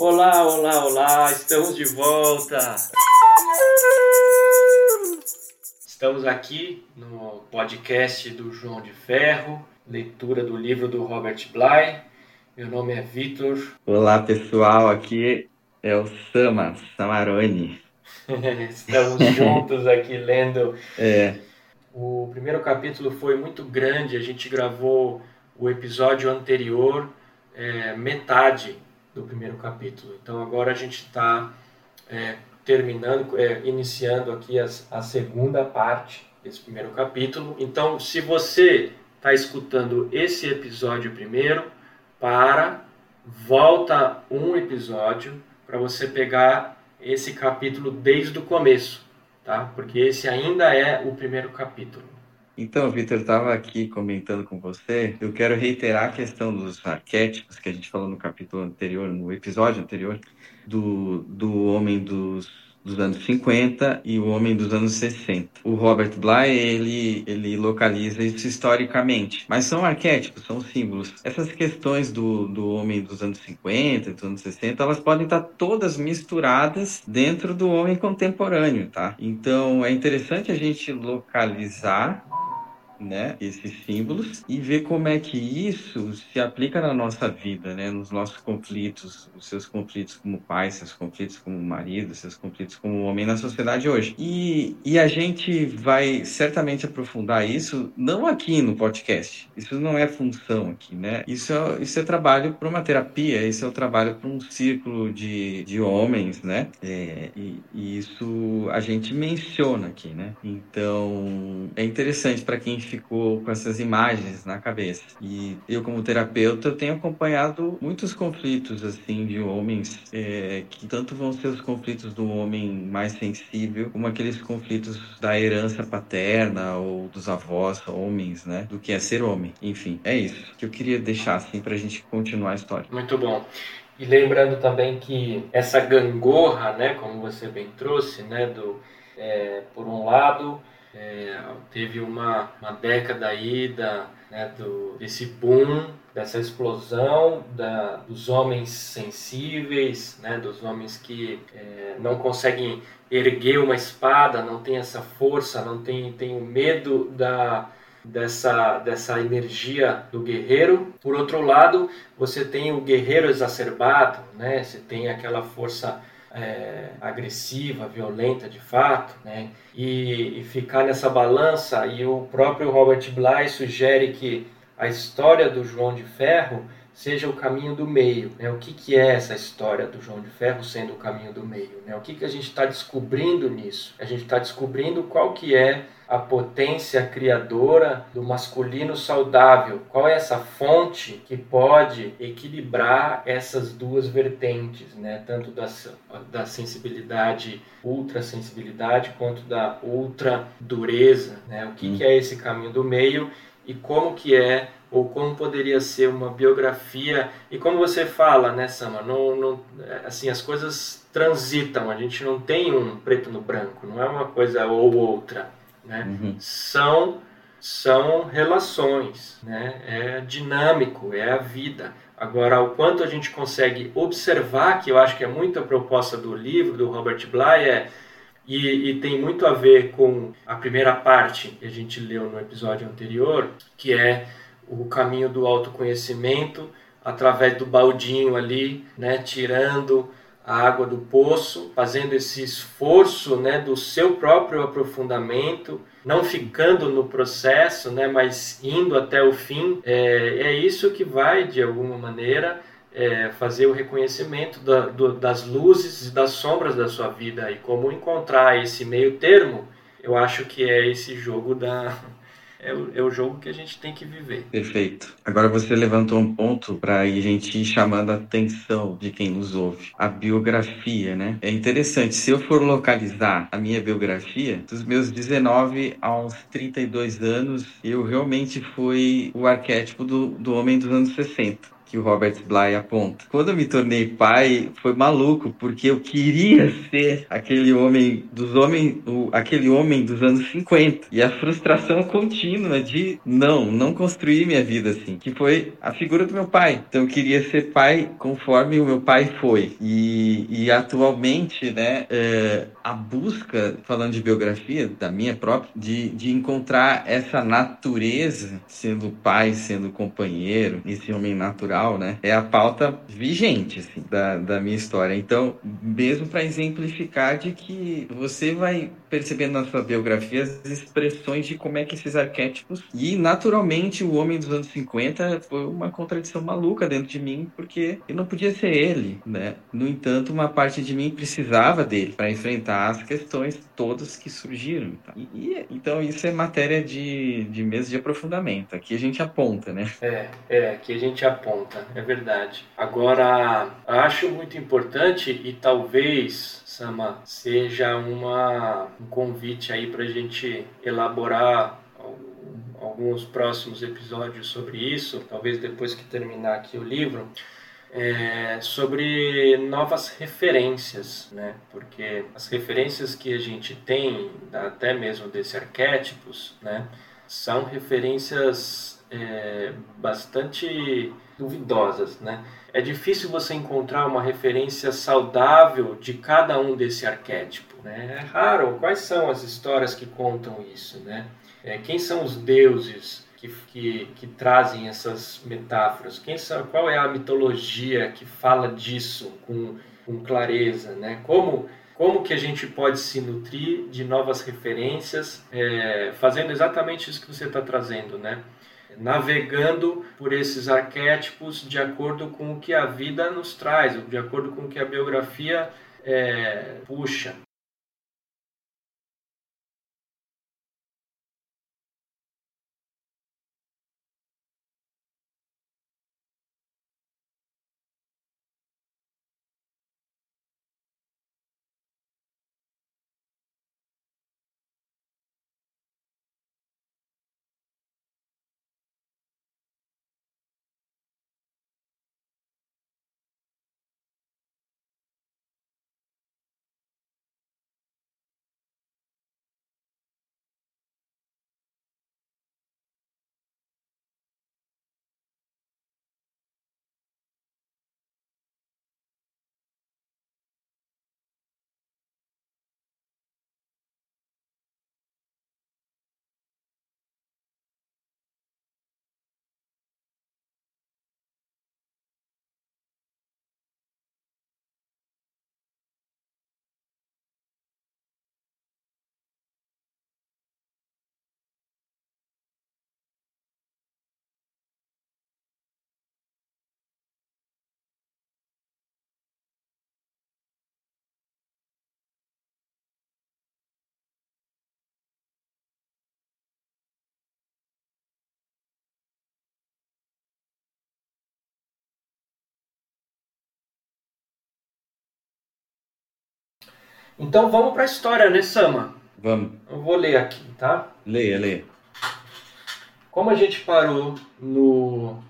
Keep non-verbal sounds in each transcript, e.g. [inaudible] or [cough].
Olá, olá, olá, estamos de volta. Estamos aqui no podcast do João de Ferro, leitura do livro do Robert Bly. Meu nome é Vitor. Olá, pessoal, aqui é o Sama, Samaroni. [laughs] Estamos juntos aqui lendo. [laughs] É. O primeiro capítulo foi muito grande, a gente gravou o episódio anterior, é, metade do primeiro capítulo. Então agora a gente está é, terminando, é, iniciando aqui a, a segunda parte desse primeiro capítulo. Então, se você está escutando esse episódio primeiro, para, volta um episódio para você pegar esse capítulo desde o começo, tá? Porque esse ainda é o primeiro capítulo. Então, Vitor, estava aqui comentando com você. Eu quero reiterar a questão dos arquétipos que a gente falou no capítulo anterior, no episódio anterior, do, do homem dos dos anos 50 e o homem dos anos 60. O Robert Bly, ele, ele localiza isso historicamente, mas são arquétipos, são símbolos. Essas questões do, do homem dos anos 50 e dos anos 60, elas podem estar todas misturadas dentro do homem contemporâneo, tá? Então, é interessante a gente localizar né, esses símbolos e ver como é que isso se aplica na nossa vida, né, nos nossos conflitos, os seus conflitos como pai, seus conflitos como marido, seus conflitos como homem na sociedade hoje. E, e a gente vai certamente aprofundar isso, não aqui no podcast, isso não é função aqui, né, isso é, isso é trabalho para uma terapia, isso é o trabalho para um círculo de, de homens, né, é, e, e isso a gente menciona aqui, né, então é interessante para quem ficou com essas imagens na cabeça. E eu, como terapeuta, tenho acompanhado muitos conflitos, assim, de homens, é, que tanto vão ser os conflitos do homem mais sensível, como aqueles conflitos da herança paterna ou dos avós, homens, né? Do que é ser homem. Enfim, é isso que eu queria deixar, assim, pra gente continuar a história. Muito bom. E lembrando também que essa gangorra, né, como você bem trouxe, né, do, é, por um lado, é, teve uma, uma década aí da, né, do, desse boom, dessa explosão da, dos homens sensíveis, né, dos homens que é, não conseguem erguer uma espada, não tem essa força, não tem, tem o medo da, dessa, dessa energia do guerreiro. Por outro lado, você tem o guerreiro exacerbado, né, você tem aquela força é, agressiva, violenta de fato, né? E, e, ficar nessa balança. E o próprio Robert Bly sugere que a história do João de Ferro seja o caminho do meio. Né? O que, que é essa história do João de Ferro sendo o caminho do meio? Né? O que, que a gente está descobrindo nisso? A gente está descobrindo qual que é a potência criadora do masculino saudável? Qual é essa fonte que pode equilibrar essas duas vertentes, né? tanto da, da sensibilidade, ultra sensibilidade, quanto da ultra dureza? Né? O que, que é esse caminho do meio e como que é ou como poderia ser uma biografia e como você fala, né, Sama, não, não, assim as coisas transitam, a gente não tem um preto no branco, não é uma coisa ou outra, né? Uhum. São são relações, né? É dinâmico, é a vida. Agora, o quanto a gente consegue observar, que eu acho que é muito a proposta do livro do Robert Bly, é, e, e, tem muito a ver com a primeira parte que a gente leu no episódio anterior, que é o caminho do autoconhecimento através do baldinho ali, né, tirando a água do poço, fazendo esse esforço, né, do seu próprio aprofundamento, não ficando no processo, né, mas indo até o fim. É, é isso que vai, de alguma maneira, é, fazer o reconhecimento da, do, das luzes e das sombras da sua vida e como encontrar esse meio termo. Eu acho que é esse jogo da é o, é o jogo que a gente tem que viver. Perfeito. Agora você levantou um ponto para a gente ir chamando a atenção de quem nos ouve. A biografia, né? É interessante, se eu for localizar a minha biografia, dos meus 19 aos 32 anos, eu realmente fui o arquétipo do, do homem dos anos 60 que o Robert Bly aponta. Quando eu me tornei pai, foi maluco, porque eu queria ser aquele homem dos homens, o, aquele homem dos anos 50. E a frustração contínua de não, não construir minha vida assim, que foi a figura do meu pai. Então eu queria ser pai conforme o meu pai foi. E, e atualmente, né, é, a busca, falando de biografia, da minha própria, de, de encontrar essa natureza, sendo pai, sendo companheiro, esse homem natural, né? É a pauta vigente, assim, da, da minha história. Então, mesmo para exemplificar de que você vai percebendo na sua biografia as expressões de como é que esses arquétipos. E, naturalmente, o homem dos anos 50 foi uma contradição maluca dentro de mim, porque eu não podia ser ele, né? No entanto, uma parte de mim precisava dele para enfrentar as questões todas que surgiram. Tá? E, e, então, isso é matéria de, de mesa de aprofundamento. Aqui a gente aponta, né? É, é, aqui a gente aponta, é verdade. Agora, acho muito importante e talvez Sama, seja uma, um convite aí para a gente elaborar alguns próximos episódios sobre isso, talvez depois que terminar aqui o livro, é, sobre novas referências, né? Porque as referências que a gente tem, até mesmo desses arquétipos, né? São referências é, bastante duvidosas, né? É difícil você encontrar uma referência saudável de cada um desse arquétipo, né? É raro. Quais são as histórias que contam isso, né? É, quem são os deuses que, que, que, trazem essas metáforas? Quem são, qual é a mitologia que fala disso com, com clareza, né? Como como que a gente pode se nutrir de novas referências, é, fazendo exatamente isso que você está trazendo, né? Navegando por esses arquétipos de acordo com o que a vida nos traz, de acordo com o que a biografia é, puxa. Então vamos para a história, né, Sama? Vamos. Eu vou ler aqui, tá? Leia, leia. Como a gente parou no,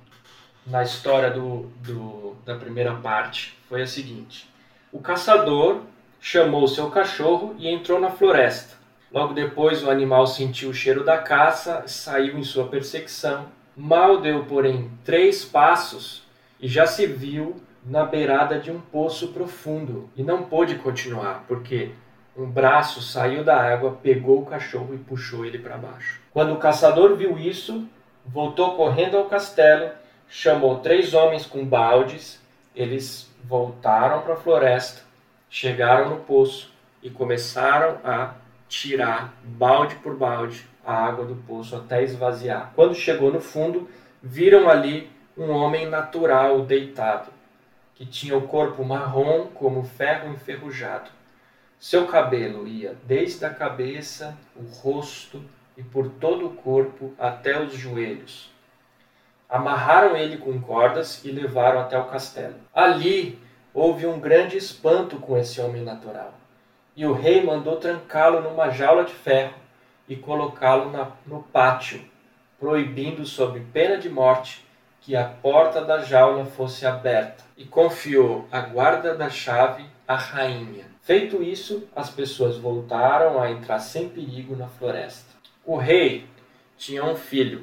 na história do, do, da primeira parte, foi a seguinte: o caçador chamou seu cachorro e entrou na floresta. Logo depois, o animal sentiu o cheiro da caça e saiu em sua perseguição. Mal deu, porém, três passos e já se viu na beirada de um poço profundo e não pôde continuar, porque um braço saiu da água, pegou o cachorro e puxou ele para baixo. Quando o caçador viu isso, voltou correndo ao castelo, chamou três homens com baldes, eles voltaram para a floresta, chegaram no poço e começaram a tirar balde por balde a água do poço até esvaziar. Quando chegou no fundo, viram ali um homem natural deitado que tinha o corpo marrom como ferro enferrujado. Seu cabelo ia desde a cabeça, o rosto e por todo o corpo até os joelhos. Amarraram ele com cordas e levaram até o castelo. Ali houve um grande espanto com esse homem natural. E o rei mandou trancá-lo numa jaula de ferro e colocá-lo no pátio, proibindo, sob pena de morte, que a porta da jaula fosse aberta e confiou a guarda da chave à rainha. Feito isso, as pessoas voltaram a entrar sem perigo na floresta. O rei tinha um filho.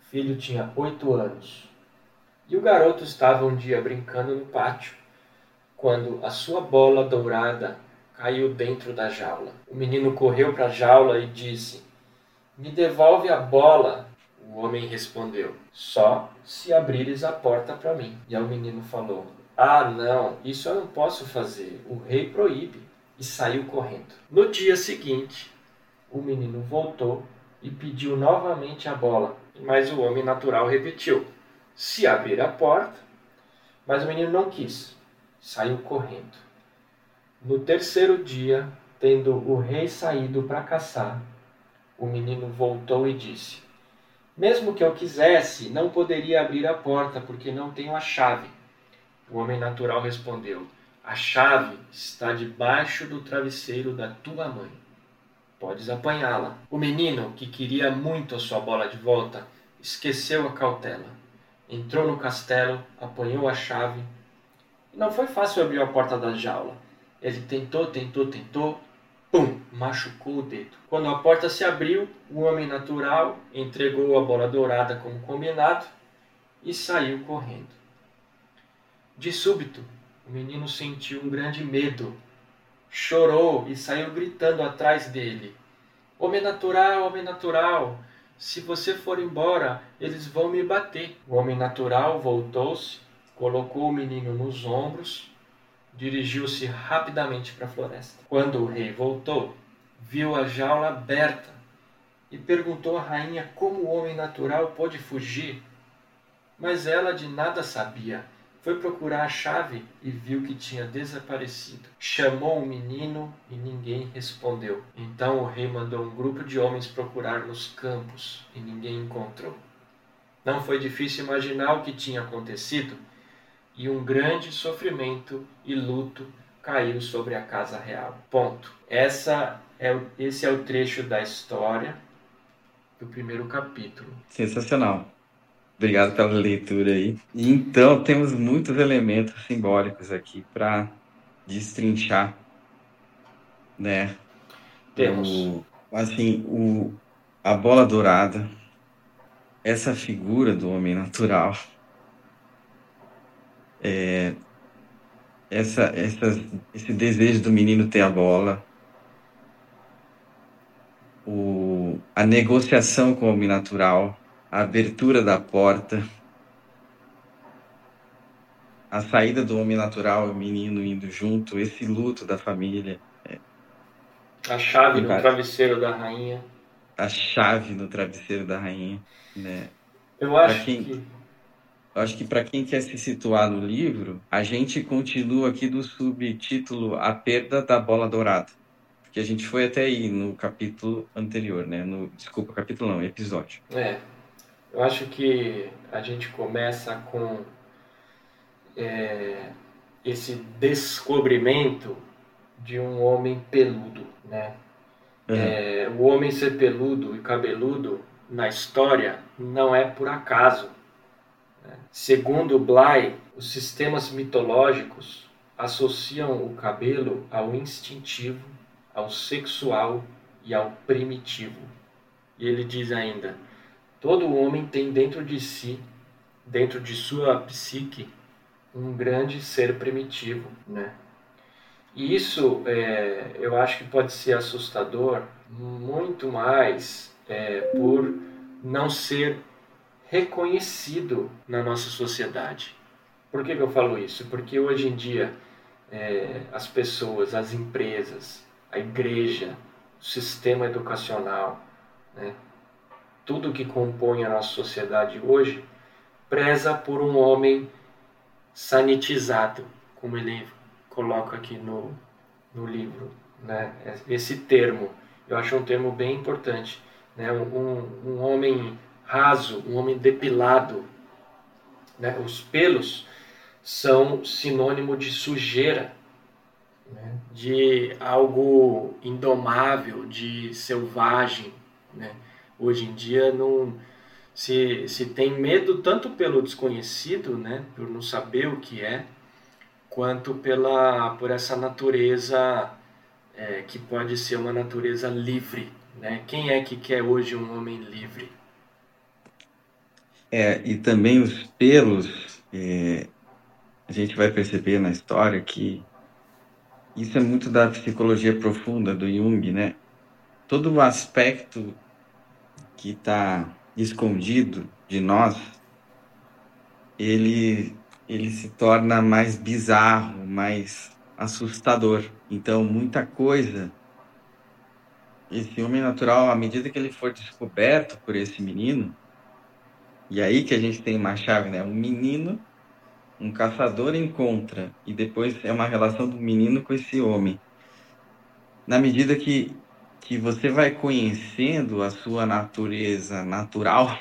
O filho tinha oito anos. E o garoto estava um dia brincando no pátio, quando a sua bola dourada caiu dentro da jaula. O menino correu para a jaula e disse: Me devolve a bola. O homem respondeu: Só se abrires a porta para mim. E o menino falou: Ah, não, isso eu não posso fazer. O rei proíbe. E saiu correndo. No dia seguinte, o menino voltou e pediu novamente a bola, mas o homem natural repetiu: Se abrir a porta. Mas o menino não quis, saiu correndo. No terceiro dia, tendo o rei saído para caçar, o menino voltou e disse: Mesmo que eu quisesse, não poderia abrir a porta, porque não tenho a chave. O homem natural respondeu: A chave está debaixo do travesseiro da tua mãe. Podes apanhá-la. O menino, que queria muito a sua bola de volta, esqueceu a cautela. Entrou no castelo, apanhou a chave. Não foi fácil abrir a porta da jaula ele tentou, tentou, tentou, pum, machucou o dedo. Quando a porta se abriu, o homem natural entregou a bola dourada como combinado e saiu correndo. De súbito, o menino sentiu um grande medo. Chorou e saiu gritando atrás dele: Homem natural, homem natural, se você for embora, eles vão me bater. O homem natural voltou-se, colocou o menino nos ombros dirigiu-se rapidamente para a floresta. Quando o rei voltou, viu a jaula aberta e perguntou à rainha como o homem natural pôde fugir. Mas ela de nada sabia. Foi procurar a chave e viu que tinha desaparecido. Chamou o menino e ninguém respondeu. Então o rei mandou um grupo de homens procurar nos campos e ninguém encontrou. Não foi difícil imaginar o que tinha acontecido e um grande sofrimento e luto caiu sobre a casa real. Ponto. Essa é esse é o trecho da história do primeiro capítulo. Sensacional. Obrigado pela leitura aí. E então temos muitos elementos simbólicos aqui para destrinchar, né? Temos. O, assim, o, a bola dourada, essa figura do homem natural, é, essa, esse desejo do menino ter a bola, o, a negociação com o homem natural, a abertura da porta, a saída do homem natural, o menino indo junto, esse luto da família. A chave no travesseiro da rainha. A chave no travesseiro da rainha, né? Eu acho quem... que eu acho que para quem quer se situar no livro, a gente continua aqui do subtítulo A Perda da Bola Dourada. Porque a gente foi até aí no capítulo anterior, né? No, desculpa, capítulo não, episódio. É. Eu acho que a gente começa com é, esse descobrimento de um homem peludo, né? Uhum. É, o homem ser peludo e cabeludo na história não é por acaso Segundo Bly, os sistemas mitológicos associam o cabelo ao instintivo, ao sexual e ao primitivo. E ele diz ainda: todo homem tem dentro de si, dentro de sua psique, um grande ser primitivo, né? E isso é, eu acho que pode ser assustador muito mais é, por não ser reconhecido na nossa sociedade. Por que, que eu falo isso? Porque hoje em dia é, as pessoas, as empresas, a igreja, o sistema educacional, né, tudo que compõe a nossa sociedade hoje preza por um homem sanitizado, como ele coloca aqui no, no livro. Né? Esse termo, eu acho um termo bem importante. Né? Um, um homem raso, um homem depilado. Né? Os pelos são sinônimo de sujeira, né? de algo indomável, de selvagem. Né? Hoje em dia não, se, se tem medo tanto pelo desconhecido, né, por não saber o que é, quanto pela por essa natureza é, que pode ser uma natureza livre, né? Quem é que quer hoje um homem livre? É, e também os pelos, é, a gente vai perceber na história que isso é muito da psicologia profunda do Jung, né? Todo o aspecto que está escondido de nós, ele, ele se torna mais bizarro, mais assustador. Então, muita coisa. Esse homem natural, à medida que ele for descoberto por esse menino, e aí que a gente tem uma chave, né? Um menino, um caçador encontra, e depois é uma relação do menino com esse homem. Na medida que que você vai conhecendo a sua natureza natural, [laughs]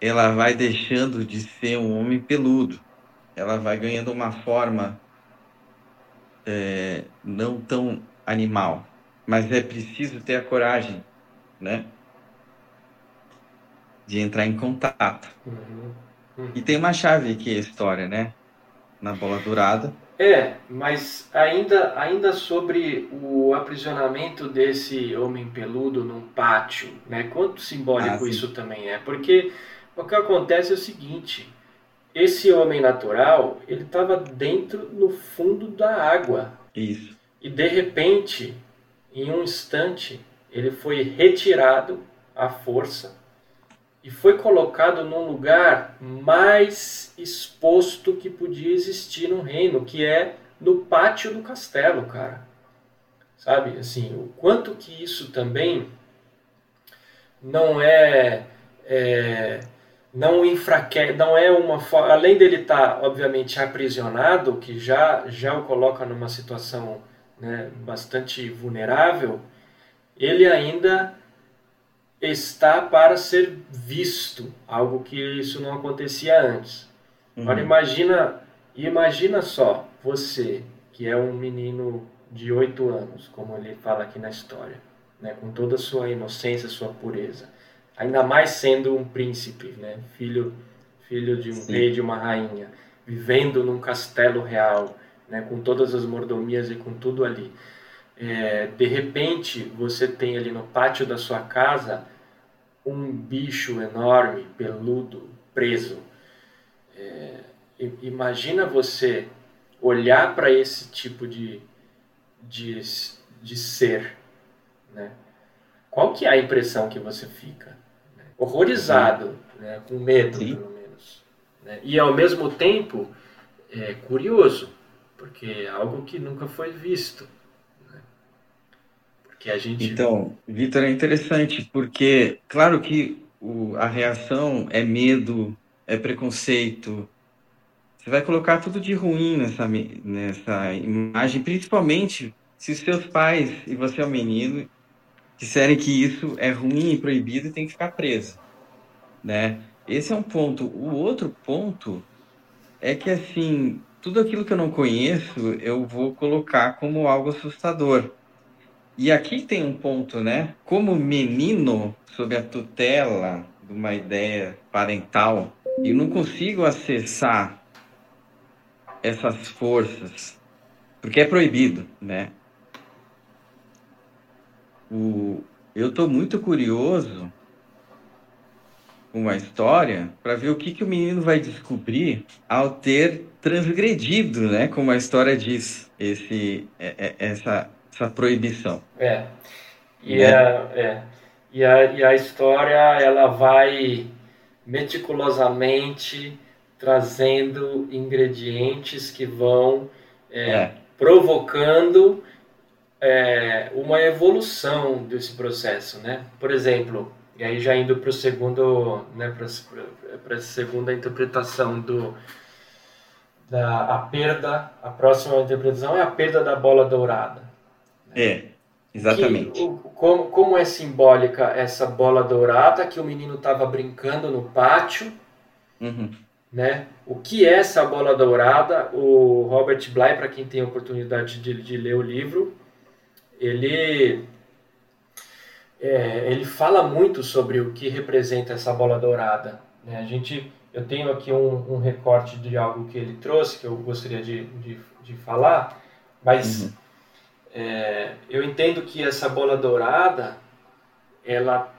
ela vai deixando de ser um homem peludo. Ela vai ganhando uma forma é, não tão animal. Mas é preciso ter a coragem, né? De entrar em contato. Uhum. Uhum. E tem uma chave aqui a história, né? Na bola dourada é, mas ainda, ainda sobre o aprisionamento desse homem peludo num pátio, né? Quanto simbólico ah, isso também é? Porque o que acontece é o seguinte: esse homem natural ele estava dentro no fundo da água. Isso. E de repente, em um instante, ele foi retirado à força e foi colocado num lugar mais exposto que podia existir no reino, que é no pátio do castelo, cara. Sabe, assim, o quanto que isso também não é, é não enfraquece, não é uma além dele estar tá, obviamente aprisionado, que já já o coloca numa situação né, bastante vulnerável, ele ainda está para ser visto, algo que isso não acontecia antes. Uhum. Agora imagina, imagina só você que é um menino de oito anos, como ele fala aqui na história, né, com toda a sua inocência, sua pureza, ainda mais sendo um príncipe, né, filho filho de um Sim. rei de uma rainha, vivendo num castelo real, né, com todas as mordomias e com tudo ali. É, de repente você tem ali no pátio da sua casa um bicho enorme, peludo, preso. É, imagina você olhar para esse tipo de, de, de ser, né? Qual que é a impressão que você fica? Né? Horrorizado, né? com medo, Sim. pelo menos. Né? E ao mesmo tempo, é curioso, porque é algo que nunca foi visto que a gente. Então, Vitor, é interessante, porque, claro que o, a reação é medo, é preconceito. Você vai colocar tudo de ruim nessa, nessa imagem, principalmente se os seus pais e você é um menino disserem que isso é ruim e proibido e tem que ficar preso, né? Esse é um ponto. O outro ponto é que assim, tudo aquilo que eu não conheço, eu vou colocar como algo assustador. E aqui tem um ponto, né? Como menino, sob a tutela de uma ideia parental, eu não consigo acessar essas forças, porque é proibido, né? O, eu estou muito curioso com a história para ver o que, que o menino vai descobrir ao ter transgredido, né? Como a história diz, esse, é, é, essa essa proibição. É. E, né? a, é. E, a, e a história ela vai meticulosamente trazendo ingredientes que vão é, é. provocando é, uma evolução desse processo, né? Por exemplo, e aí já indo para o segundo, né, para a segunda interpretação do da a perda, a próxima interpretação é a perda da bola dourada. É, exatamente. Que, como, como é simbólica essa bola dourada que o menino estava brincando no pátio, uhum. né? O que é essa bola dourada? O Robert Bly, para quem tem a oportunidade de, de ler o livro, ele é, ele fala muito sobre o que representa essa bola dourada. Né? A gente, eu tenho aqui um, um, recorte de algo que ele trouxe que eu gostaria de, de, de falar, mas uhum. É, eu entendo que essa bola dourada ela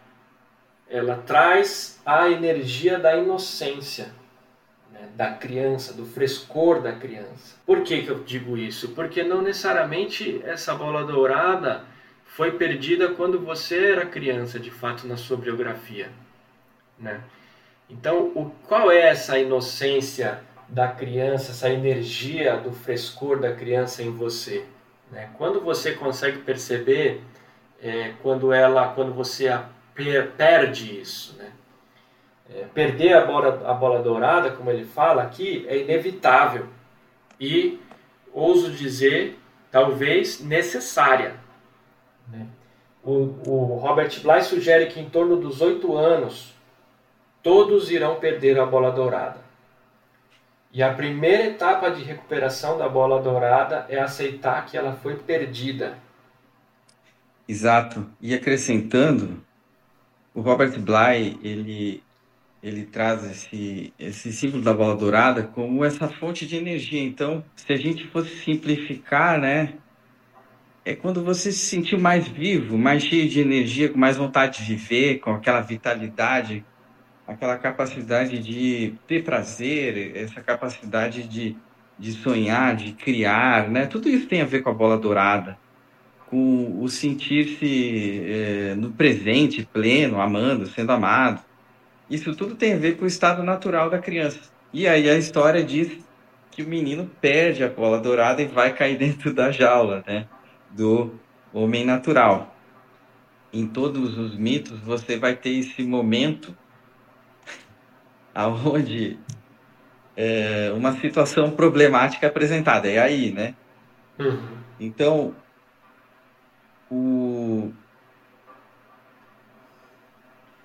ela traz a energia da inocência né, da criança, do frescor da criança. Por que, que eu digo isso? Porque não necessariamente essa bola dourada foi perdida quando você era criança, de fato, na sua biografia. Né? Então, o, qual é essa inocência da criança, essa energia do frescor da criança em você? Né? Quando você consegue perceber, é, quando ela, quando você per, perde isso, né? É, perder a bola, a bola dourada, como ele fala aqui, é inevitável e ouso dizer, talvez necessária. Né? O, o Robert Bly sugere que em torno dos oito anos todos irão perder a bola dourada. E a primeira etapa de recuperação da bola dourada é aceitar que ela foi perdida. Exato. E acrescentando, o Robert Bly ele ele traz esse esse símbolo da bola dourada como essa fonte de energia. Então, se a gente fosse simplificar, né, é quando você se sentiu mais vivo, mais cheio de energia, com mais vontade de viver, com aquela vitalidade, aquela capacidade de ter prazer, essa capacidade de, de sonhar, de criar, né? Tudo isso tem a ver com a bola dourada, com o sentir-se é, no presente, pleno, amando, sendo amado. Isso tudo tem a ver com o estado natural da criança. E aí a história diz que o menino perde a bola dourada e vai cair [laughs] dentro da jaula, né? do homem natural. Em todos os mitos você vai ter esse momento aonde é, uma situação problemática é apresentada. É aí, né? Uhum. Então, o,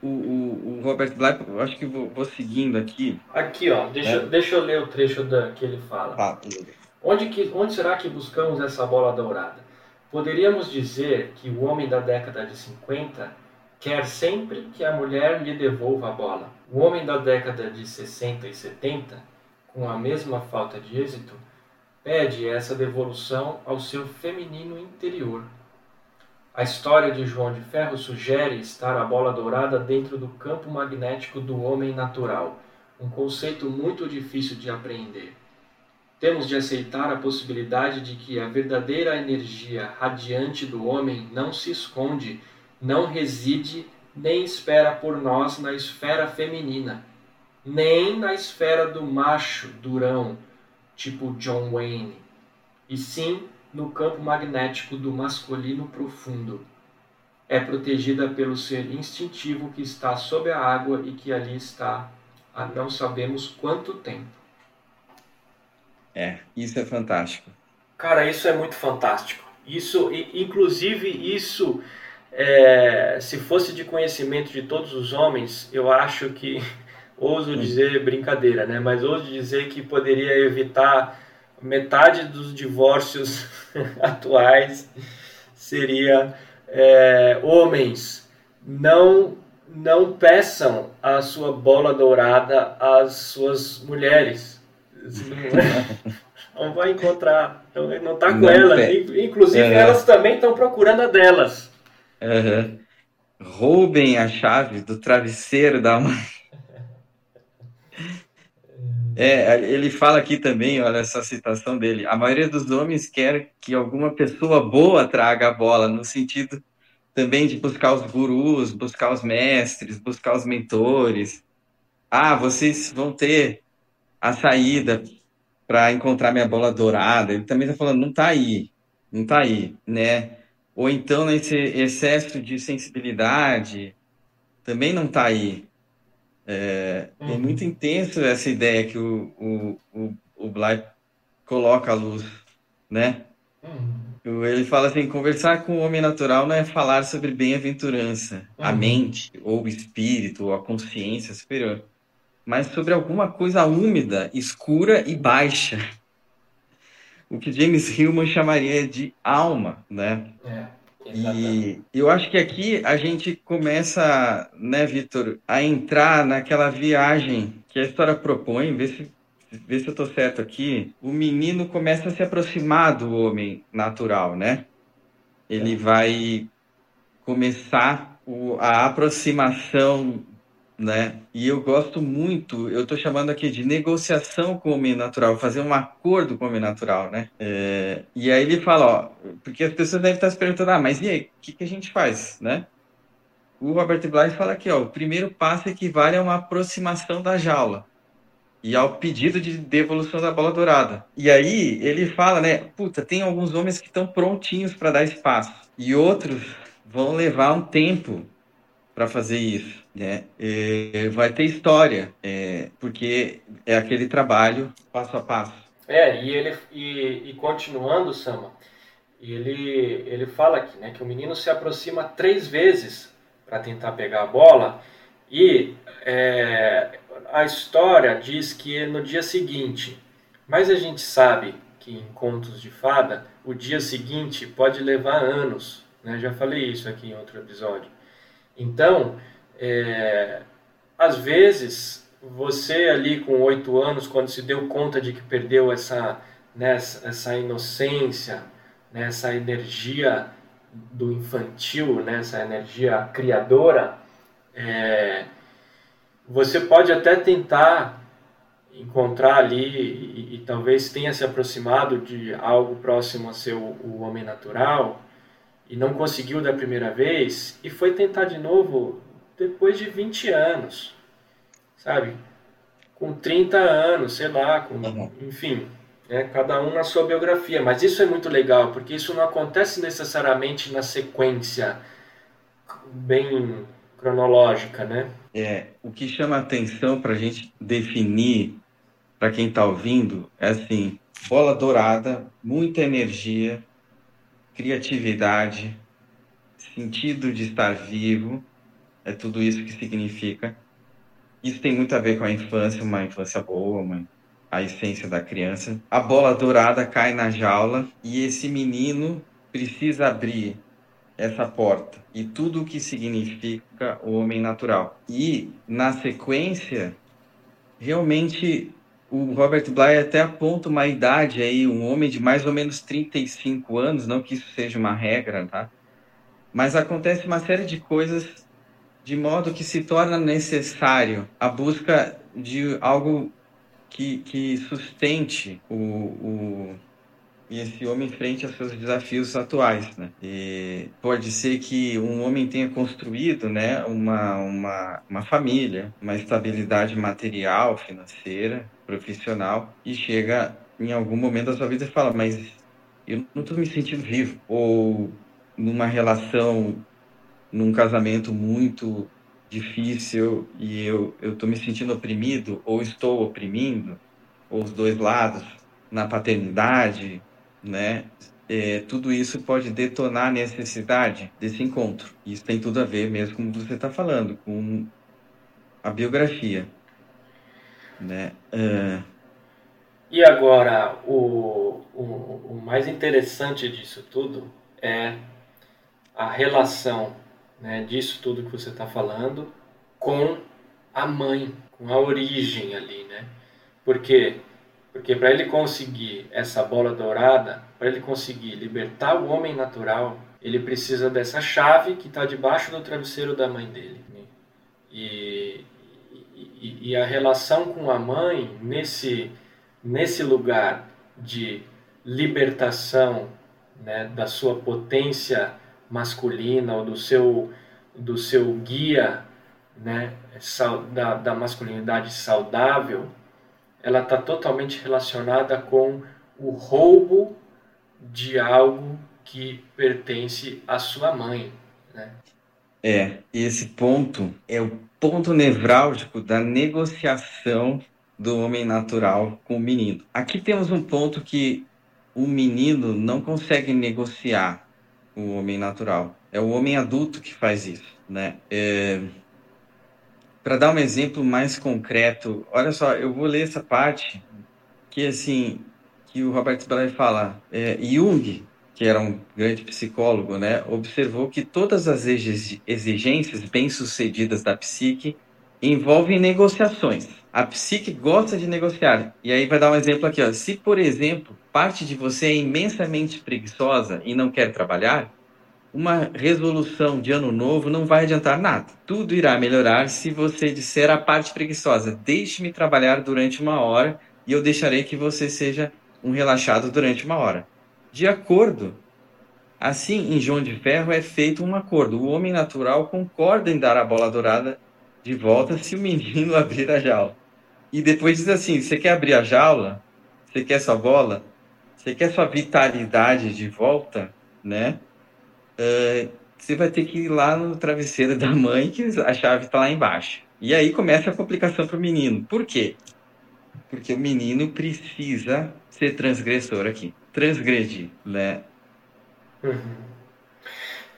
o, o, o Robert Bly, eu acho que vou, vou, seguindo aqui. Aqui, ó, deixa, né? deixa eu ler o trecho da, que ele fala. Ah, onde, que, onde será que buscamos essa bola dourada? Poderíamos dizer que o homem da década de 50 quer sempre que a mulher lhe devolva a bola. O homem da década de 60 e 70, com a mesma falta de êxito, pede essa devolução ao seu feminino interior. A história de João de Ferro sugere estar a bola dourada dentro do campo magnético do homem natural, um conceito muito difícil de apreender. Temos de aceitar a possibilidade de que a verdadeira energia radiante do homem não se esconde, não reside nem espera por nós na esfera feminina, nem na esfera do macho durão, tipo John Wayne, e sim no campo magnético do masculino profundo. É protegida pelo ser instintivo que está sob a água e que ali está há não sabemos quanto tempo. É, isso é fantástico. Cara, isso é muito fantástico. Isso, inclusive, isso, é, se fosse de conhecimento de todos os homens, eu acho que, [laughs] ouso hum. dizer brincadeira, né? Mas ouso dizer que poderia evitar metade dos divórcios [laughs] atuais seria é, homens não não peçam a sua bola dourada às suas mulheres [laughs] não, vai encontrar. Não está com não elas. Tem. Inclusive, uhum. elas também estão procurando a delas. Uhum. Roubem a chave do travesseiro da mãe. [laughs] É, ele fala aqui também, olha essa citação dele. A maioria dos homens quer que alguma pessoa boa traga a bola, no sentido também de buscar os gurus, buscar os mestres, buscar os mentores. Ah, vocês vão ter a saída para encontrar minha bola dourada. Ele também está falando, não está aí, não está aí, né? Ou então nesse excesso de sensibilidade também não está aí. É, uhum. é, muito intenso essa ideia que o, o, o, o Bly coloca à luz, né? Uhum. Ele fala assim, conversar com o homem natural não é falar sobre bem-aventurança, uhum. a mente, ou o espírito, ou a consciência superior mas sobre alguma coisa úmida, escura e baixa. O que James Hillman chamaria de alma, né? É. E eu acho que aqui a gente começa, né, Vitor, a entrar naquela viagem que a história propõe, ver se, ver se eu estou certo aqui. O menino começa a se aproximar do homem natural, né? Ele é. vai começar o, a aproximação né? E eu gosto muito, eu estou chamando aqui de negociação com o homem natural, fazer um acordo com o homem natural, né? É, e aí ele fala, ó, porque as pessoas devem estar se perguntando, ah, mas e aí, o que, que a gente faz, né? O Robert Bly fala aqui, ó, o primeiro passo equivale a uma aproximação da jaula e ao pedido de devolução da bola dourada. E aí ele fala, né, puta, tem alguns homens que estão prontinhos para dar espaço e outros vão levar um tempo para fazer isso, né? E vai ter história, é, porque é aquele trabalho passo a passo. É, e ele e, e continuando, Sama, ele ele fala aqui, né, que o menino se aproxima três vezes para tentar pegar a bola e é, a história diz que é no dia seguinte, mas a gente sabe que em contos de fada o dia seguinte pode levar anos, né? Já falei isso aqui em outro episódio. Então, é, às vezes, você ali com oito anos, quando se deu conta de que perdeu essa, né, essa inocência, né, essa energia do infantil, né, essa energia criadora, é, você pode até tentar encontrar ali e, e, talvez tenha se aproximado de algo próximo a ser o, o homem natural, e não conseguiu da primeira vez e foi tentar de novo depois de 20 anos, sabe? Com 30 anos, sei lá, com, uhum. enfim, né? cada um na sua biografia. Mas isso é muito legal, porque isso não acontece necessariamente na sequência bem cronológica, né? É, o que chama atenção para a gente definir, para quem está ouvindo, é assim, bola dourada, muita energia, criatividade, sentido de estar vivo, é tudo isso que significa. Isso tem muito a ver com a infância, uma infância boa, a essência da criança. A bola dourada cai na jaula e esse menino precisa abrir essa porta e tudo o que significa o homem natural. E na sequência, realmente o Robert Bly até aponta uma idade aí, um homem de mais ou menos 35 anos, não que isso seja uma regra, tá? Mas acontece uma série de coisas de modo que se torna necessário a busca de algo que, que sustente o, o, e esse homem frente aos seus desafios atuais, né? E pode ser que um homem tenha construído, né, uma, uma, uma família, uma estabilidade material, financeira, profissional, e chega em algum momento da sua vida e fala, mas eu não estou me sentindo vivo. Ou numa relação, num casamento muito difícil e eu estou me sentindo oprimido, ou estou oprimindo, ou os dois lados, na paternidade, né? É, tudo isso pode detonar a necessidade desse encontro. Isso tem tudo a ver mesmo com o que você está falando, com a biografia. Né? Uh... E agora, o, o, o mais interessante disso tudo é a relação né, disso tudo que você está falando com a mãe, com a origem ali, né? Porque porque para ele conseguir essa bola dourada, para ele conseguir libertar o homem natural, ele precisa dessa chave que está debaixo do travesseiro da mãe dele. E, e, e, a relação com a mãe nesse, nesse lugar de libertação né, da sua potência masculina ou do seu, do seu guia né, da, da masculinidade saudável ela está totalmente relacionada com o roubo de algo que pertence à sua mãe. Né? É, esse ponto é o ponto nevrálgico da negociação do homem natural com o menino. Aqui temos um ponto que o menino não consegue negociar o homem natural. É o homem adulto que faz isso, né? É, para dar um exemplo mais concreto, olha só, eu vou ler essa parte que assim que o Robert Bly fala, é, Jung, que era um grande psicólogo, né, observou que todas as exigências bem-sucedidas da psique envolvem negociações. A psique gosta de negociar. E aí vai dar um exemplo aqui, ó. Se, por exemplo, parte de você é imensamente preguiçosa e não quer trabalhar, uma resolução de ano novo não vai adiantar nada. Tudo irá melhorar se você disser à parte preguiçosa: deixe-me trabalhar durante uma hora e eu deixarei que você seja um relaxado durante uma hora. De acordo. Assim, em João de Ferro é feito um acordo. O homem natural concorda em dar a bola dourada de volta se o menino [laughs] abrir a jaula. E depois diz assim: você quer abrir a jaula? Você quer sua bola? Você quer sua vitalidade de volta? Né? Uh, você vai ter que ir lá no travesseiro da mãe, que a chave está lá embaixo. E aí começa a complicação para o menino. Por quê? Porque o menino precisa ser transgressor aqui. Transgredir, né? Uhum.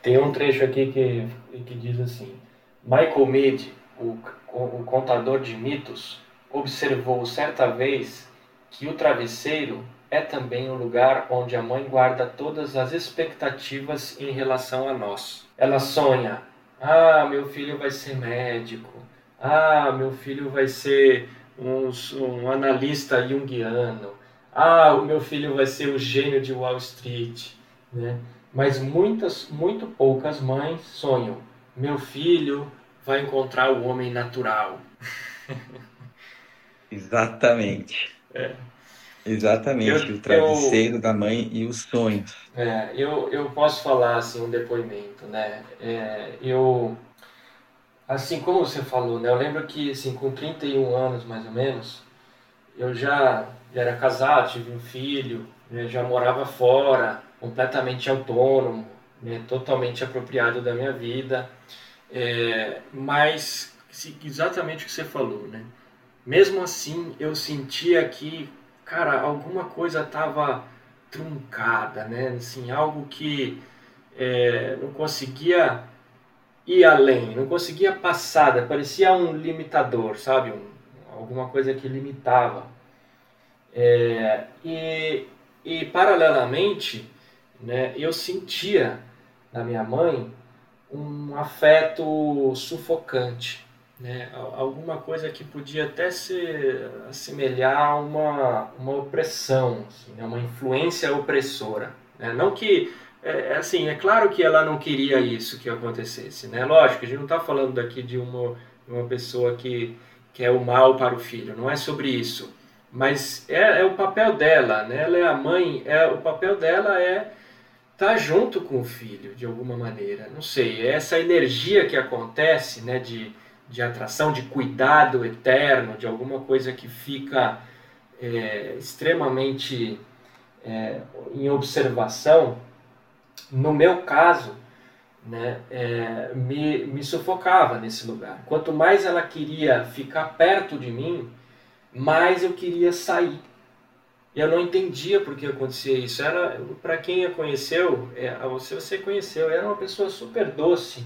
Tem um trecho aqui que, que diz assim: Michael Mead, o, o contador de mitos, observou certa vez que o travesseiro é também o lugar onde a mãe guarda todas as expectativas em relação a nós. Ela sonha: ah, meu filho vai ser médico, ah, meu filho vai ser um, um analista junguiano, ah, o meu filho vai ser o gênio de Wall Street, né? Mas muitas, muito poucas mães sonham: meu filho vai encontrar o homem natural. [laughs] Exatamente. É. Exatamente, eu, o travesseiro eu, da mãe e os sonhos. É, eu, eu posso falar assim um depoimento, né? É, eu, assim como você falou, né? Eu lembro que assim com 31 anos mais ou menos, eu já, já era casado, tive um filho, né, já morava fora, completamente autônomo, né, totalmente apropriado da minha vida, é, mas exatamente o que você falou, né? Mesmo assim, eu sentia que cara, alguma coisa estava truncada, né? Assim, algo que é, não conseguia ir além, não conseguia passar, parecia um limitador, sabe? Um, alguma coisa que limitava. É, e, e, paralelamente, né, eu sentia na minha mãe um afeto sufocante né, alguma coisa que podia até se assemelhar a uma, uma opressão, assim, né, uma influência opressora. Né? Não que, é, é, assim, é claro que ela não queria isso que acontecesse, né? Lógico, a gente não está falando daqui de uma, uma pessoa que quer o mal para o filho, não é sobre isso. Mas é, é o papel dela, né? Ela é a mãe, é, o papel dela é estar tá junto com o filho, de alguma maneira. Não sei, é essa energia que acontece, né, de de atração, de cuidado eterno, de alguma coisa que fica é, extremamente é, em observação, no meu caso, né, é, me, me sufocava nesse lugar. Quanto mais ela queria ficar perto de mim, mais eu queria sair. E eu não entendia por que acontecia isso. Era para quem a conheceu, é, você você conheceu, era uma pessoa super doce,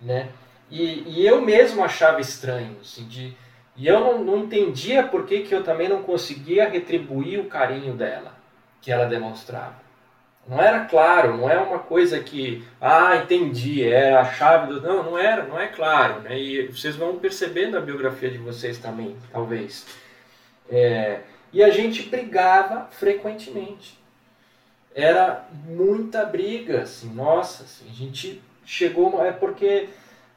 né? E, e eu mesmo achava estranho, assim, de, e eu não, não entendia por que, que eu também não conseguia retribuir o carinho dela, que ela demonstrava. Não era claro, não é uma coisa que, ah, entendi, é a chave do. Não, não era, não é claro. Né? E vocês vão perceber na biografia de vocês também, talvez. É, e a gente brigava frequentemente. Era muita briga, assim, nossa, assim, a gente chegou. É porque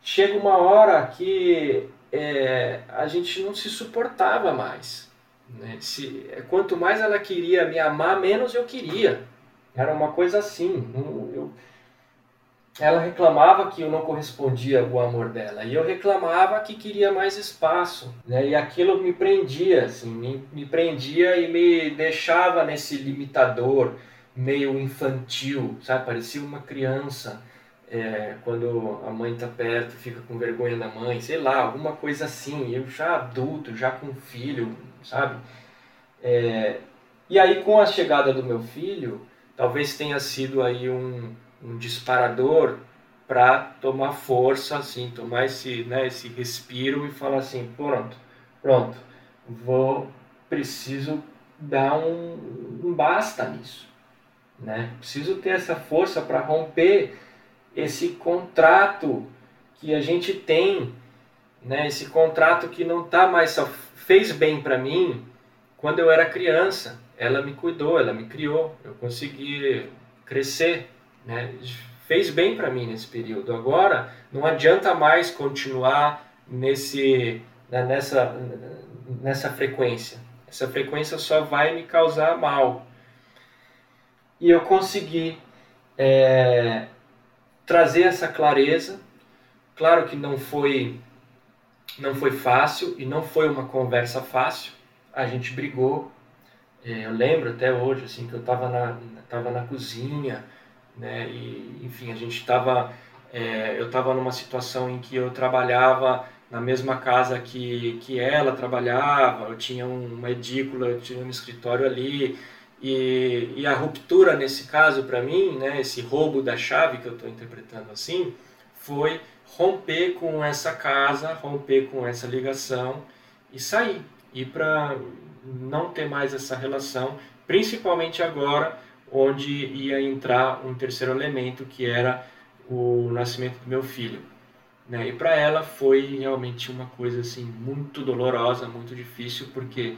chega uma hora que é, a gente não se suportava mais. Né? Se, quanto mais ela queria me amar, menos eu queria. Era uma coisa assim. Eu, ela reclamava que eu não correspondia ao amor dela e eu reclamava que queria mais espaço, né? E aquilo me prendia, assim, me, me prendia e me deixava nesse limitador meio infantil, sabe? Parecia uma criança é, quando a mãe está perto, fica com vergonha da mãe, sei lá, alguma coisa assim. Eu já adulto, já com filho, sabe? É, e aí com a chegada do meu filho, talvez tenha sido aí um, um disparador para tomar força, assim, tomar esse, né, esse respiro e falar assim, pronto, pronto, vou, preciso dar um, um basta nisso. né? Preciso ter essa força para romper esse contrato que a gente tem, né? Esse contrato que não tá mais só fez bem para mim quando eu era criança. Ela me cuidou, ela me criou, eu consegui crescer, né? Fez bem para mim nesse período. Agora não adianta mais continuar nesse né, nessa nessa frequência. Essa frequência só vai me causar mal. E eu consegui é, trazer essa clareza. Claro que não foi não foi fácil e não foi uma conversa fácil. A gente brigou. É, eu lembro até hoje assim que eu estava na tava na cozinha, né? E enfim a gente estava é, eu estava numa situação em que eu trabalhava na mesma casa que, que ela trabalhava, eu tinha uma edícula, eu tinha um escritório ali, e, e a ruptura nesse caso para mim, né, esse roubo da chave que eu estou interpretando assim, foi romper com essa casa, romper com essa ligação e sair, e para não ter mais essa relação, principalmente agora, onde ia entrar um terceiro elemento que era o nascimento do meu filho. Né? E para ela foi realmente uma coisa assim muito dolorosa, muito difícil, porque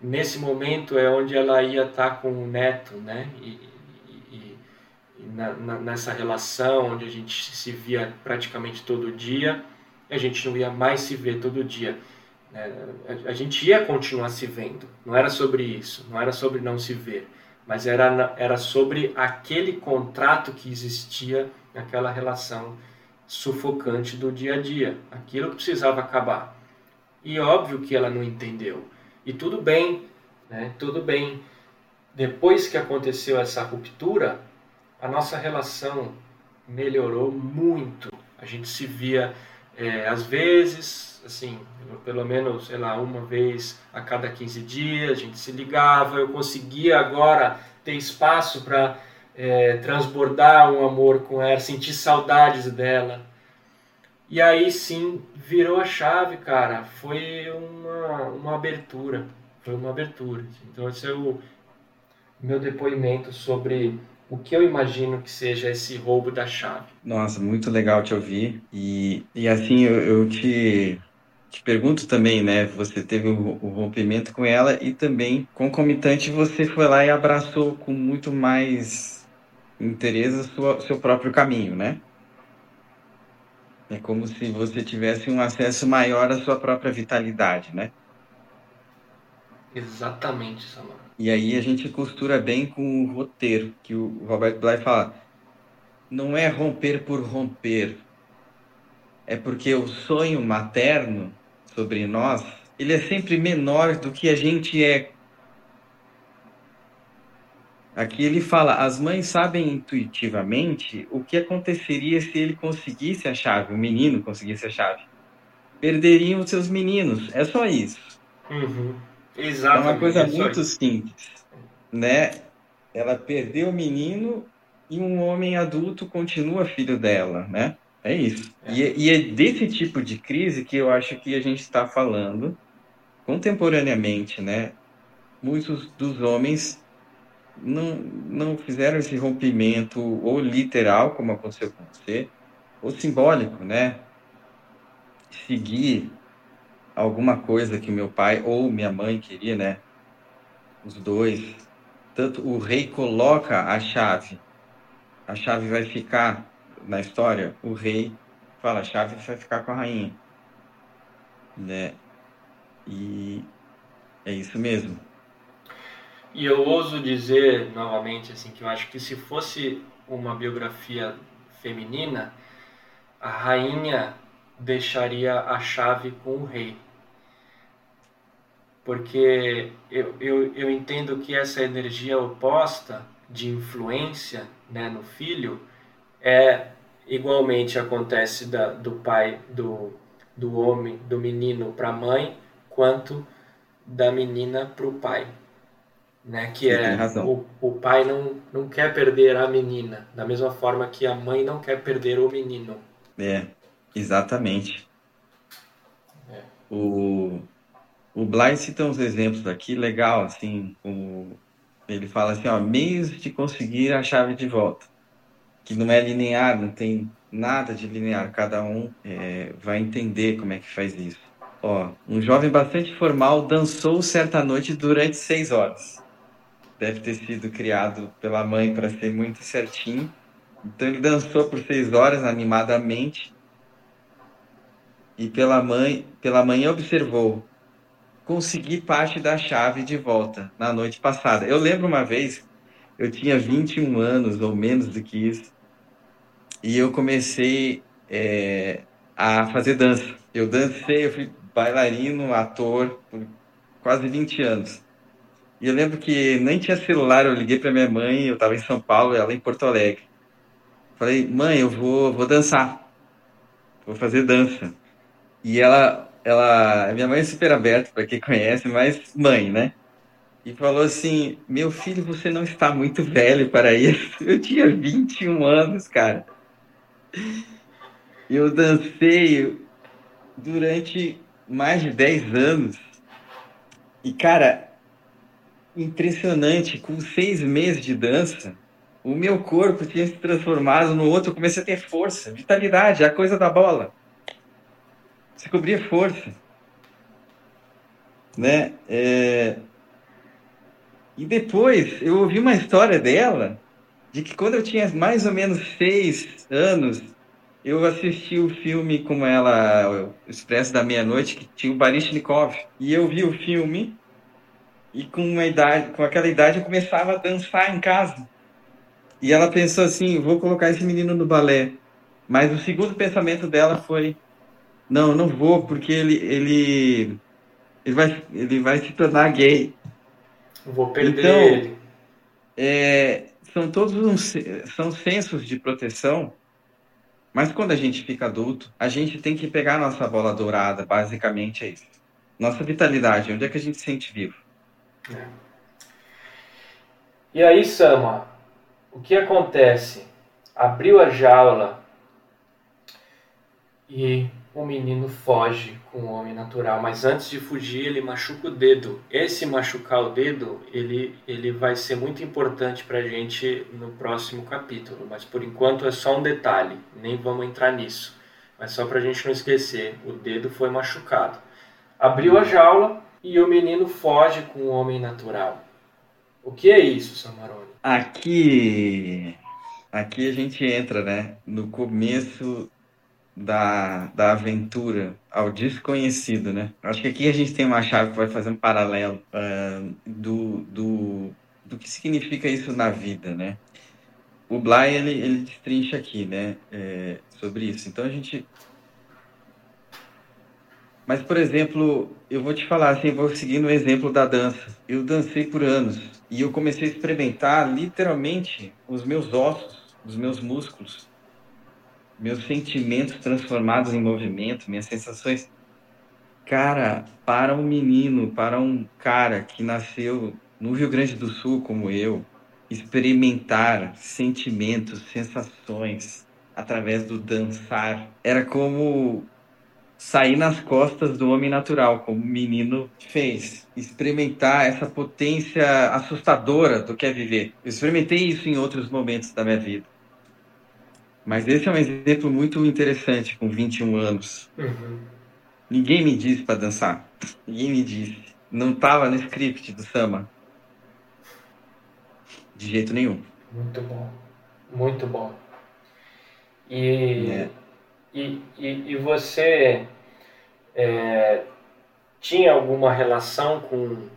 nesse momento é onde ela ia estar com o neto, né? E, e, e na, na, nessa relação onde a gente se via praticamente todo dia, a gente não ia mais se ver todo dia. Né? A, a gente ia continuar se vendo, não era sobre isso, não era sobre não se ver, mas era, era sobre aquele contrato que existia naquela relação sufocante do dia a dia, aquilo precisava acabar. E óbvio que ela não entendeu. E tudo bem, né? Tudo bem. Depois que aconteceu essa ruptura, a nossa relação melhorou muito. A gente se via é, às vezes, assim, pelo menos, sei lá, uma vez a cada 15 dias, a gente se ligava, eu conseguia agora ter espaço para é, transbordar um amor com ela, sentir saudades dela. E aí sim virou a chave, cara. Foi uma, uma abertura. Foi uma abertura. Então esse é o meu depoimento sobre o que eu imagino que seja esse roubo da chave. Nossa, muito legal te ouvir. E, e assim eu, eu te, te pergunto também, né? Você teve o, o, rompimento com ela e também, concomitante, você foi lá e abraçou com muito mais interesse o seu próprio caminho, né? É como se você tivesse um acesso maior à sua própria vitalidade, né? Exatamente, Samara. E aí a gente costura bem com o roteiro, que o Robert Bly fala. Não é romper por romper. É porque o sonho materno sobre nós, ele é sempre menor do que a gente é Aqui ele fala: as mães sabem intuitivamente o que aconteceria se ele conseguisse a chave, o menino conseguisse a chave. Perderiam os seus meninos. É só isso. Uhum. Exatamente. É uma coisa é muito simples, né? Ela perdeu o menino e um homem adulto continua filho dela, né? É isso. É. E, e é desse tipo de crise que eu acho que a gente está falando contemporaneamente, né? Muitos dos homens não, não fizeram esse rompimento ou literal, como aconteceu com você, ou simbólico, né? Seguir alguma coisa que meu pai ou minha mãe queria, né? Os dois. Tanto o rei coloca a chave, a chave vai ficar na história, o rei fala, a chave vai ficar com a rainha. Né? E é isso mesmo. E eu ouso dizer novamente assim que eu acho que se fosse uma biografia feminina, a rainha deixaria a chave com o rei. Porque eu, eu, eu entendo que essa energia oposta de influência né, no filho é igualmente acontece da, do pai, do, do homem, do menino para a mãe, quanto da menina para o pai né? Que é o, o pai não, não quer perder a menina, da mesma forma que a mãe não quer perder o menino. É, exatamente. É. O, o Bly cita uns exemplos aqui, legal, assim, o, Ele fala assim, ó, meios de conseguir a chave de volta. Que não é linear, não tem nada de linear. Cada um é, vai entender como é que faz isso. Ó, um jovem bastante formal dançou certa noite durante seis horas. Deve ter sido criado pela mãe para ser muito certinho. Então ele dançou por seis horas animadamente e pela mãe, pela manhã observou consegui parte da chave de volta na noite passada. Eu lembro uma vez, eu tinha 21 anos ou menos do que isso, e eu comecei é, a fazer dança. Eu dancei, eu fui bailarino, ator por quase 20 anos. E eu lembro que nem tinha celular, eu liguei para minha mãe, eu estava em São Paulo, ela em Porto Alegre. Falei, mãe, eu vou, vou dançar, vou fazer dança. E ela ela, minha mãe é super aberta para quem conhece, mas mãe, né? E falou assim: Meu filho, você não está muito velho para isso. [laughs] Eu tinha 21 anos, cara. Eu dancei durante mais de 10 anos. E, cara, impressionante, com seis meses de dança, o meu corpo tinha se transformado no outro. Eu comecei a ter força, vitalidade, a coisa da bola descobrir força. Né? É... E depois eu ouvi uma história dela de que quando eu tinha mais ou menos seis anos, eu assisti o filme com ela, o Expresso da Meia-Noite, que tinha o Baryshnikov. E eu vi o filme e com uma idade, com aquela idade eu começava a dançar em casa. E ela pensou assim, vou colocar esse menino no balé. Mas o segundo pensamento dela foi, não, não vou, porque ele, ele, ele, vai, ele vai se tornar gay. Vou perder então, ele. É, são todos uns, são sensos de proteção, mas quando a gente fica adulto, a gente tem que pegar a nossa bola dourada, basicamente é isso. Nossa vitalidade, onde é que a gente se sente vivo? E aí, Sama, o que acontece? Abriu a jaula e o menino foge com o homem natural, mas antes de fugir ele machuca o dedo. Esse machucar o dedo, ele, ele vai ser muito importante para a gente no próximo capítulo, mas por enquanto é só um detalhe, nem vamos entrar nisso. Mas só para a gente não esquecer, o dedo foi machucado. Abriu a jaula e o menino foge com o homem natural. O que é isso, Samarone? Aqui, aqui a gente entra, né, no começo da, da aventura ao desconhecido, né? Acho que aqui a gente tem uma chave que vai fazer um paralelo uh, do, do, do que significa isso na vida, né? O Bly, ele, ele destrincha aqui, né, é, sobre isso. Então a gente... Mas, por exemplo, eu vou te falar assim, vou seguir no exemplo da dança. Eu dancei por anos e eu comecei a experimentar literalmente os meus ossos, os meus músculos meus sentimentos transformados em movimento, minhas sensações. Cara, para um menino, para um cara que nasceu no Rio Grande do Sul como eu, experimentar sentimentos, sensações através do dançar era como sair nas costas do homem natural, como o menino fez. Experimentar essa potência assustadora do que é viver. Eu experimentei isso em outros momentos da minha vida. Mas esse é um exemplo muito interessante, com 21 anos. Uhum. Ninguém me disse para dançar. Ninguém me disse. Não estava no script do Sama. De jeito nenhum. Muito bom. Muito bom. E, é. E, e, e, você é, tinha alguma relação com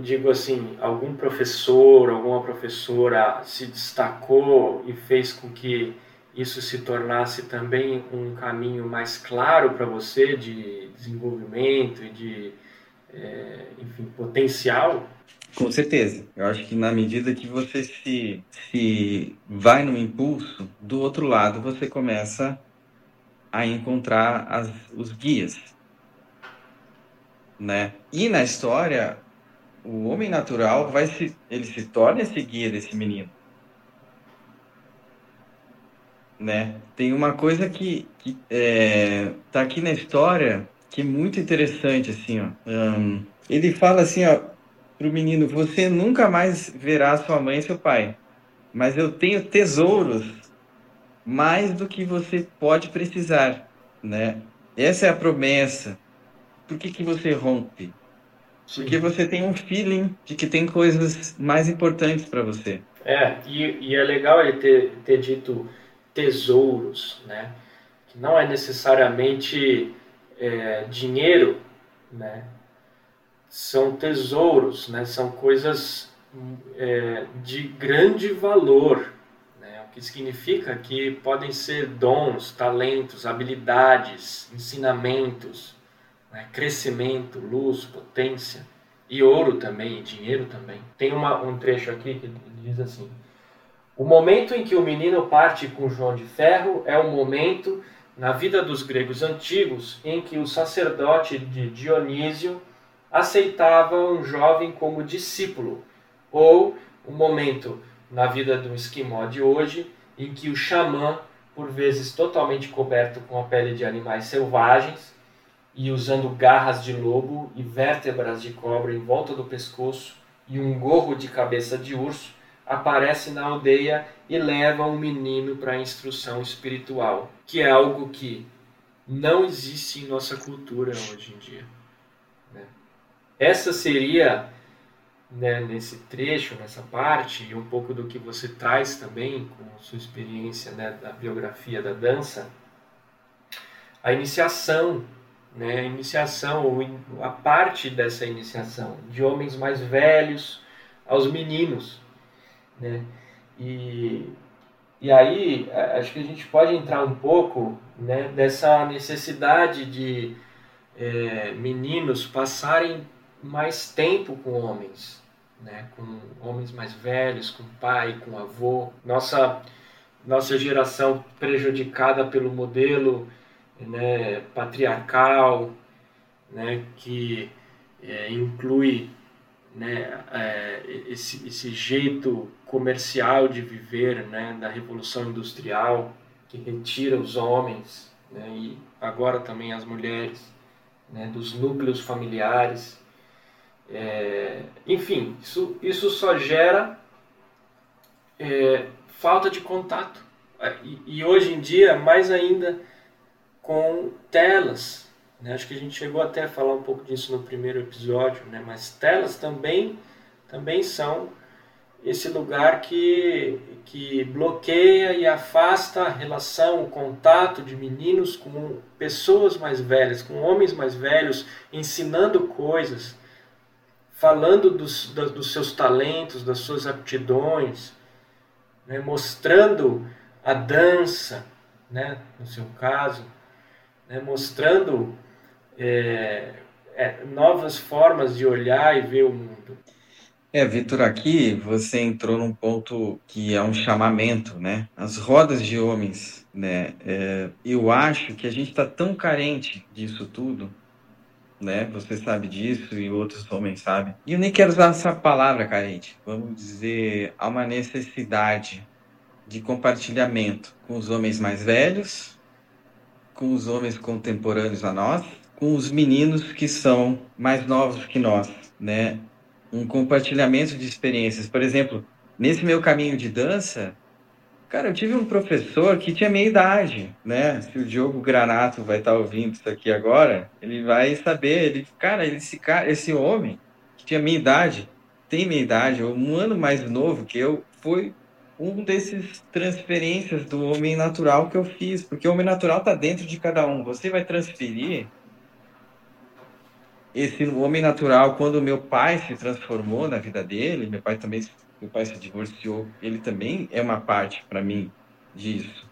digo assim, algum professor, alguma professora se destacou e fez com que isso se tornasse também um caminho mais claro para você de desenvolvimento e de, é, enfim, potencial? Com certeza. Eu acho que na medida que você se, se vai no impulso, do outro lado você começa a encontrar as, os guias. Né? E na história, o homem natural vai se ele se torna esse guia desse menino né tem uma coisa que, que é, tá aqui na história que é muito interessante assim ó um, ele fala assim ó para o menino: Você nunca mais verá sua mãe e seu pai, mas eu tenho tesouros mais do que você pode precisar, né? Essa é a promessa. Por que, que você rompe? Porque você tem um feeling de que tem coisas mais importantes para você. É, e, e, é legal ele ter, ter dito tesouros, né? Que não é necessariamente é, dinheiro, né? São tesouros, né? São coisas é, de grande valor, né? O que significa que podem ser dons, talentos, habilidades, ensinamentos, né? crescimento, luz, potência e ouro também, e dinheiro também. Tem uma, um trecho aqui que diz assim: O momento em que o menino parte com João de Ferro é um momento na vida dos gregos antigos em que o sacerdote de Dionísio aceitava um jovem como discípulo, ou um momento na vida do esquimó de hoje em que o xamã, por vezes totalmente coberto com a pele de animais selvagens, e usando garras de lobo e vértebras de cobra em volta do pescoço e um gorro de cabeça de urso, aparece na aldeia e leva um menino para a instrução espiritual, que é algo que não existe em nossa cultura hoje em dia. Essa seria, né, nesse trecho, nessa parte, e um pouco do que você traz também com sua experiência né, da biografia da dança, a iniciação né, a iniciação, ou a parte dessa iniciação, de homens mais velhos aos meninos. Né? E, e aí, acho que a gente pode entrar um pouco né, dessa necessidade de é, meninos passarem mais tempo com homens, né, com homens mais velhos, com pai, com avô. Nossa, nossa geração prejudicada pelo modelo né, patriarcal, né, que é, inclui né, é, esse, esse jeito comercial de viver né, da Revolução Industrial, que retira os homens né, e agora também as mulheres né, dos núcleos familiares. É, enfim, isso, isso só gera é, falta de contato. E, e hoje em dia, mais ainda, com telas. Né? Acho que a gente chegou até a falar um pouco disso no primeiro episódio, né? mas telas também, também são esse lugar que, que bloqueia e afasta a relação, o contato de meninos com pessoas mais velhas, com homens mais velhos, ensinando coisas, falando dos, dos seus talentos, das suas aptidões, né? mostrando a dança, né? no seu caso né, mostrando é, é, novas formas de olhar e ver o mundo. É, Vitor, aqui você entrou num ponto que é um chamamento, né? As rodas de homens, né? É, eu acho que a gente está tão carente disso tudo, né? Você sabe disso e outros homens sabem. E eu nem quero usar essa palavra carente. Vamos dizer, há uma necessidade de compartilhamento com os homens mais velhos, com os homens contemporâneos a nós, com os meninos que são mais novos que nós, né? Um compartilhamento de experiências. Por exemplo, nesse meu caminho de dança, cara, eu tive um professor que tinha minha idade, né? Se o Diogo Granato vai estar ouvindo isso aqui agora, ele vai saber, ele, cara, esse cara, esse homem que tinha minha idade, tem minha idade, um ano mais novo que eu, foi um desses transferências do homem natural que eu fiz, porque o homem natural está dentro de cada um. Você vai transferir esse homem natural quando meu pai se transformou na vida dele, meu pai também, meu pai se divorciou, ele também é uma parte para mim disso.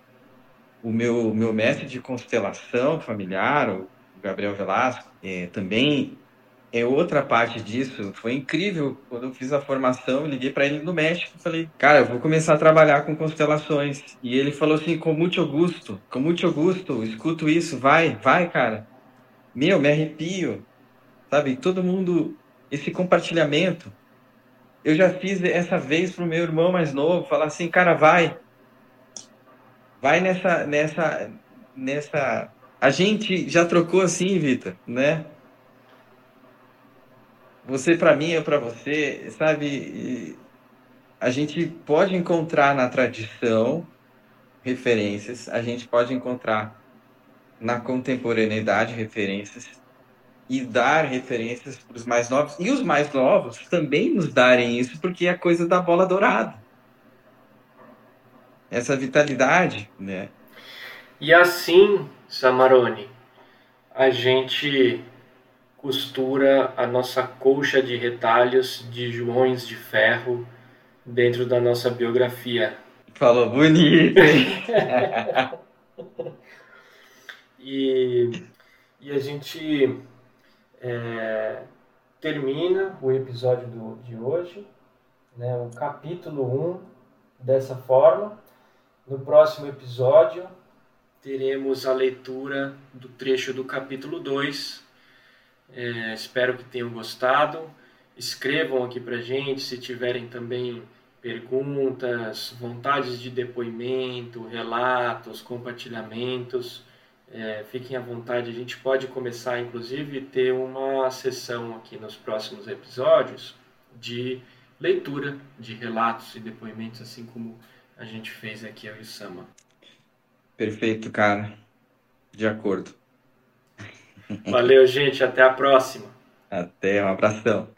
O meu meu mestre de constelação familiar, o Gabriel Velasco, é, também é outra parte disso. Foi incrível quando eu fiz a formação, liguei para ele no México, falei, cara, eu vou começar a trabalhar com constelações. E ele falou assim, com muito gosto, com muito gosto, escuto isso, vai, vai, cara. Meu, me arrepio, sabe? Todo mundo, esse compartilhamento. Eu já fiz essa vez pro meu irmão mais novo, falar assim, cara, vai, vai nessa, nessa, nessa. A gente já trocou assim, Vitor, né? você para mim, eu para você, sabe? A gente pode encontrar na tradição referências, a gente pode encontrar na contemporaneidade referências e dar referências para os mais novos. E os mais novos também nos darem isso, porque é coisa da bola dourada. Essa vitalidade, né? E assim, Samarone, a gente costura a nossa colcha de retalhos de joões de ferro dentro da nossa biografia. Falou bonito, hein? [laughs] e, e a gente é, termina o episódio do, de hoje, né, o capítulo 1, dessa forma. No próximo episódio, teremos a leitura do trecho do capítulo 2. É, espero que tenham gostado. Escrevam aqui para gente se tiverem também perguntas, vontades de depoimento, relatos, compartilhamentos. É, fiquem à vontade, a gente pode começar, inclusive, ter uma sessão aqui nos próximos episódios de leitura de relatos e depoimentos, assim como a gente fez aqui eu e o Sama. Perfeito, cara. De acordo. Valeu, gente. Até a próxima. Até, um abração.